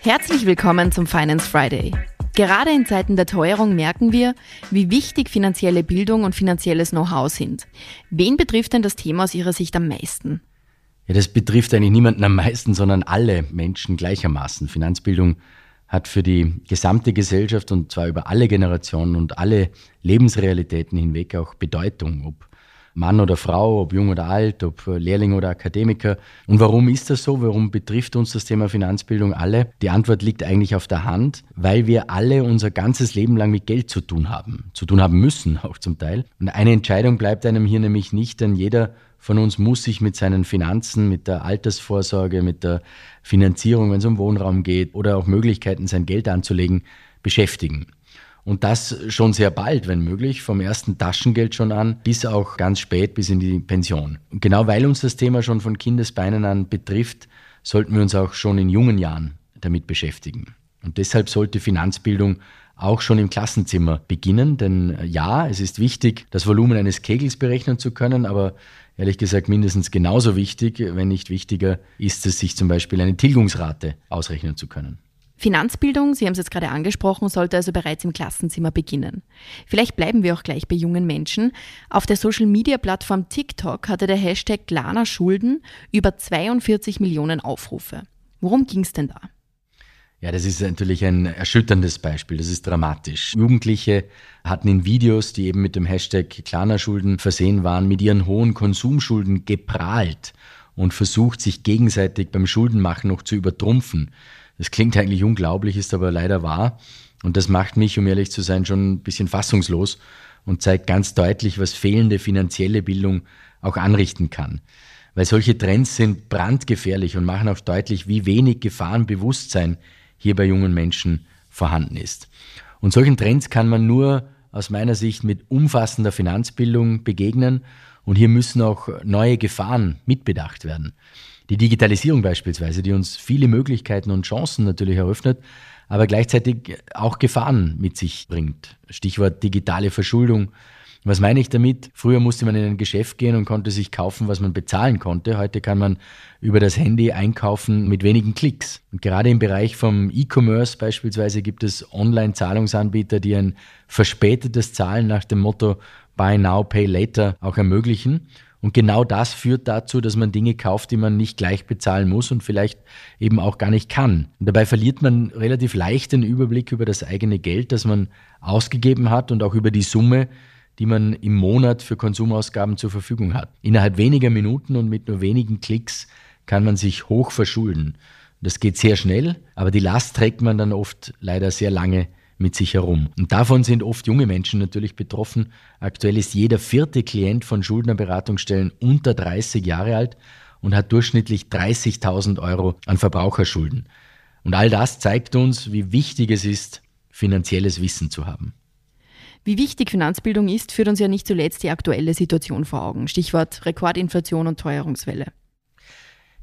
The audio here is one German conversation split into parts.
Herzlich willkommen zum Finance Friday. Gerade in Zeiten der Teuerung merken wir, wie wichtig finanzielle Bildung und finanzielles Know-how sind. Wen betrifft denn das Thema aus Ihrer Sicht am meisten? Ja, das betrifft eigentlich niemanden am meisten, sondern alle Menschen gleichermaßen. Finanzbildung hat für die gesamte Gesellschaft und zwar über alle Generationen und alle Lebensrealitäten hinweg auch Bedeutung, ob Mann oder Frau, ob jung oder alt, ob Lehrling oder Akademiker. Und warum ist das so? Warum betrifft uns das Thema Finanzbildung alle? Die Antwort liegt eigentlich auf der Hand, weil wir alle unser ganzes Leben lang mit Geld zu tun haben, zu tun haben müssen auch zum Teil. Und eine Entscheidung bleibt einem hier nämlich nicht, denn jeder von uns muss sich mit seinen Finanzen, mit der Altersvorsorge, mit der Finanzierung, wenn es um Wohnraum geht oder auch Möglichkeiten, sein Geld anzulegen, beschäftigen. Und das schon sehr bald, wenn möglich, vom ersten Taschengeld schon an, bis auch ganz spät, bis in die Pension. Genau weil uns das Thema schon von Kindesbeinen an betrifft, sollten wir uns auch schon in jungen Jahren damit beschäftigen. Und deshalb sollte Finanzbildung auch schon im Klassenzimmer beginnen, denn ja, es ist wichtig, das Volumen eines Kegels berechnen zu können, aber ehrlich gesagt mindestens genauso wichtig, wenn nicht wichtiger, ist es, sich zum Beispiel eine Tilgungsrate ausrechnen zu können. Finanzbildung, Sie haben es jetzt gerade angesprochen, sollte also bereits im Klassenzimmer beginnen. Vielleicht bleiben wir auch gleich bei jungen Menschen. Auf der Social-Media-Plattform TikTok hatte der Hashtag Lana Schulden über 42 Millionen Aufrufe. Worum ging es denn da? Ja, das ist natürlich ein erschütterndes Beispiel. Das ist dramatisch. Jugendliche hatten in Videos, die eben mit dem Hashtag Klarna-Schulden versehen waren, mit ihren hohen Konsumschulden geprahlt und versucht, sich gegenseitig beim Schuldenmachen noch zu übertrumpfen. Das klingt eigentlich unglaublich, ist aber leider wahr. Und das macht mich, um ehrlich zu sein, schon ein bisschen fassungslos und zeigt ganz deutlich, was fehlende finanzielle Bildung auch anrichten kann. Weil solche Trends sind brandgefährlich und machen auch deutlich, wie wenig Gefahrenbewusstsein hier bei jungen Menschen vorhanden ist. Und solchen Trends kann man nur aus meiner Sicht mit umfassender Finanzbildung begegnen und hier müssen auch neue Gefahren mitbedacht werden. Die Digitalisierung beispielsweise, die uns viele Möglichkeiten und Chancen natürlich eröffnet, aber gleichzeitig auch Gefahren mit sich bringt. Stichwort digitale Verschuldung. Was meine ich damit? Früher musste man in ein Geschäft gehen und konnte sich kaufen, was man bezahlen konnte. Heute kann man über das Handy einkaufen mit wenigen Klicks. Und gerade im Bereich vom E-Commerce beispielsweise gibt es Online-Zahlungsanbieter, die ein verspätetes Zahlen nach dem Motto Buy Now, Pay Later auch ermöglichen. Und genau das führt dazu, dass man Dinge kauft, die man nicht gleich bezahlen muss und vielleicht eben auch gar nicht kann. Und dabei verliert man relativ leicht den Überblick über das eigene Geld, das man ausgegeben hat und auch über die Summe, die man im Monat für Konsumausgaben zur Verfügung hat. Innerhalb weniger Minuten und mit nur wenigen Klicks kann man sich hoch verschulden. Das geht sehr schnell, aber die Last trägt man dann oft leider sehr lange mit sich herum. Und davon sind oft junge Menschen natürlich betroffen. Aktuell ist jeder vierte Klient von Schuldnerberatungsstellen unter 30 Jahre alt und hat durchschnittlich 30.000 Euro an Verbraucherschulden. Und all das zeigt uns, wie wichtig es ist, finanzielles Wissen zu haben. Wie wichtig Finanzbildung ist, führt uns ja nicht zuletzt die aktuelle Situation vor Augen. Stichwort Rekordinflation und Teuerungswelle.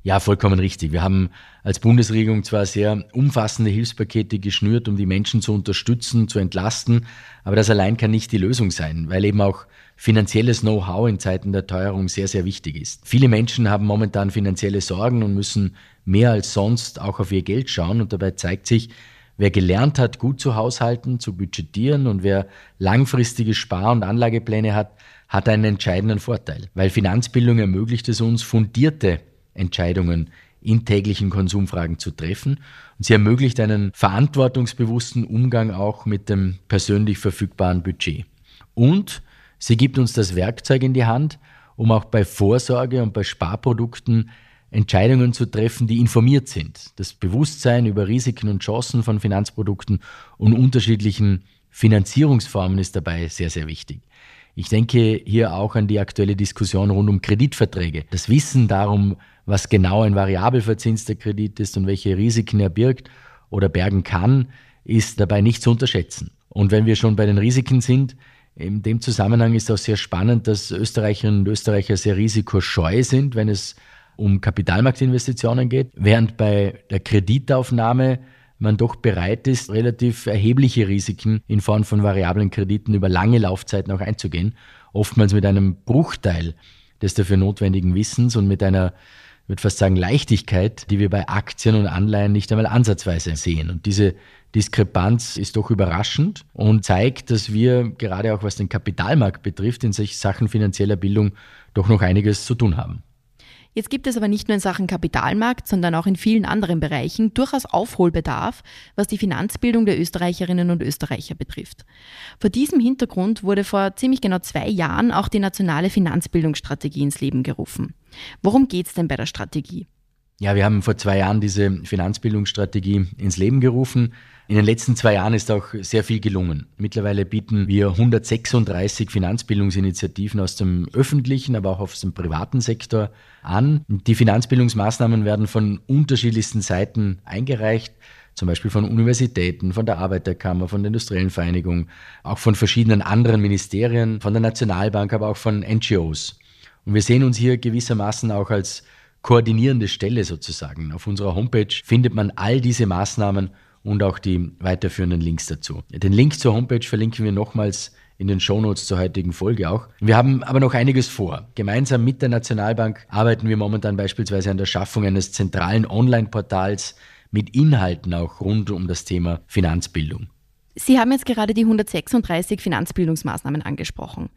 Ja, vollkommen richtig. Wir haben als Bundesregierung zwar sehr umfassende Hilfspakete geschnürt, um die Menschen zu unterstützen, zu entlasten, aber das allein kann nicht die Lösung sein, weil eben auch finanzielles Know-how in Zeiten der Teuerung sehr, sehr wichtig ist. Viele Menschen haben momentan finanzielle Sorgen und müssen mehr als sonst auch auf ihr Geld schauen und dabei zeigt sich, wer gelernt hat, gut zu haushalten, zu budgetieren und wer langfristige Spar- und Anlagepläne hat, hat einen entscheidenden Vorteil, weil Finanzbildung ermöglicht es uns, fundierte Entscheidungen in täglichen Konsumfragen zu treffen. Und sie ermöglicht einen verantwortungsbewussten Umgang auch mit dem persönlich verfügbaren Budget. Und sie gibt uns das Werkzeug in die Hand, um auch bei Vorsorge und bei Sparprodukten Entscheidungen zu treffen, die informiert sind. Das Bewusstsein über Risiken und Chancen von Finanzprodukten und unterschiedlichen Finanzierungsformen ist dabei sehr, sehr wichtig. Ich denke hier auch an die aktuelle Diskussion rund um Kreditverträge. Das Wissen darum, was genau ein variabel verzinster Kredit ist und welche Risiken er birgt oder bergen kann, ist dabei nicht zu unterschätzen. Und wenn wir schon bei den Risiken sind, in dem Zusammenhang ist auch sehr spannend, dass Österreicherinnen und Österreicher sehr risikoscheu sind, wenn es um Kapitalmarktinvestitionen geht, während bei der Kreditaufnahme man doch bereit ist, relativ erhebliche Risiken in Form von variablen Krediten über lange Laufzeiten auch einzugehen, oftmals mit einem Bruchteil des dafür notwendigen Wissens und mit einer ich würde fast sagen, Leichtigkeit, die wir bei Aktien und Anleihen nicht einmal ansatzweise sehen. Und diese Diskrepanz ist doch überraschend und zeigt, dass wir gerade auch was den Kapitalmarkt betrifft, in solchen Sachen finanzieller Bildung doch noch einiges zu tun haben. Jetzt gibt es aber nicht nur in Sachen Kapitalmarkt, sondern auch in vielen anderen Bereichen durchaus Aufholbedarf, was die Finanzbildung der Österreicherinnen und Österreicher betrifft. Vor diesem Hintergrund wurde vor ziemlich genau zwei Jahren auch die nationale Finanzbildungsstrategie ins Leben gerufen. Worum geht es denn bei der Strategie? Ja, wir haben vor zwei Jahren diese Finanzbildungsstrategie ins Leben gerufen. In den letzten zwei Jahren ist auch sehr viel gelungen. Mittlerweile bieten wir 136 Finanzbildungsinitiativen aus dem öffentlichen, aber auch aus dem privaten Sektor an. Die Finanzbildungsmaßnahmen werden von unterschiedlichsten Seiten eingereicht zum Beispiel von Universitäten, von der Arbeiterkammer, von der Industriellen Vereinigung, auch von verschiedenen anderen Ministerien, von der Nationalbank, aber auch von NGOs. Und wir sehen uns hier gewissermaßen auch als koordinierende Stelle sozusagen. Auf unserer Homepage findet man all diese Maßnahmen und auch die weiterführenden Links dazu. Den Link zur Homepage verlinken wir nochmals in den Shownotes zur heutigen Folge auch. Wir haben aber noch einiges vor. Gemeinsam mit der Nationalbank arbeiten wir momentan beispielsweise an der Schaffung eines zentralen Online-Portals mit Inhalten auch rund um das Thema Finanzbildung. Sie haben jetzt gerade die 136 Finanzbildungsmaßnahmen angesprochen.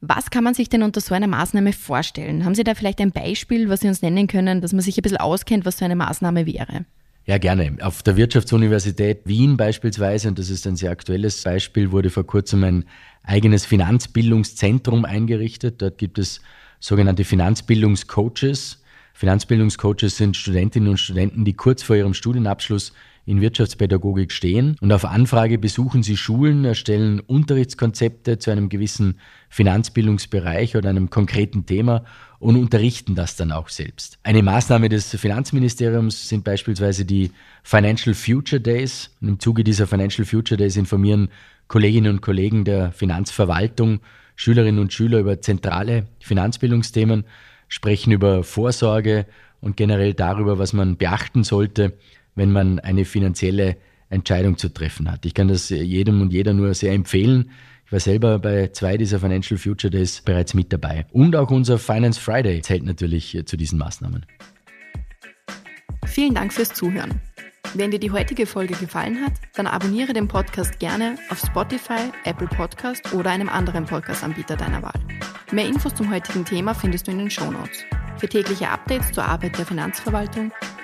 Was kann man sich denn unter so einer Maßnahme vorstellen? Haben Sie da vielleicht ein Beispiel, was Sie uns nennen können, dass man sich ein bisschen auskennt, was so eine Maßnahme wäre? Ja, gerne. Auf der Wirtschaftsuniversität Wien beispielsweise, und das ist ein sehr aktuelles Beispiel, wurde vor kurzem ein eigenes Finanzbildungszentrum eingerichtet. Dort gibt es sogenannte Finanzbildungscoaches. Finanzbildungscoaches sind Studentinnen und Studenten, die kurz vor ihrem Studienabschluss in Wirtschaftspädagogik stehen. Und auf Anfrage besuchen sie Schulen, erstellen Unterrichtskonzepte zu einem gewissen Finanzbildungsbereich oder einem konkreten Thema und unterrichten das dann auch selbst. Eine Maßnahme des Finanzministeriums sind beispielsweise die Financial Future Days. Und Im Zuge dieser Financial Future Days informieren Kolleginnen und Kollegen der Finanzverwaltung Schülerinnen und Schüler über zentrale Finanzbildungsthemen, sprechen über Vorsorge und generell darüber, was man beachten sollte, wenn man eine finanzielle Entscheidung zu treffen hat. Ich kann das jedem und jeder nur sehr empfehlen. Ich war selber bei zwei dieser Financial Future Days bereits mit dabei. Und auch unser Finance Friday zählt natürlich zu diesen Maßnahmen. Vielen Dank fürs Zuhören. Wenn dir die heutige Folge gefallen hat, dann abonniere den Podcast gerne auf Spotify, Apple Podcast oder einem anderen Podcast-Anbieter deiner Wahl. Mehr Infos zum heutigen Thema findest du in den Show Notes. Für tägliche Updates zur Arbeit der Finanzverwaltung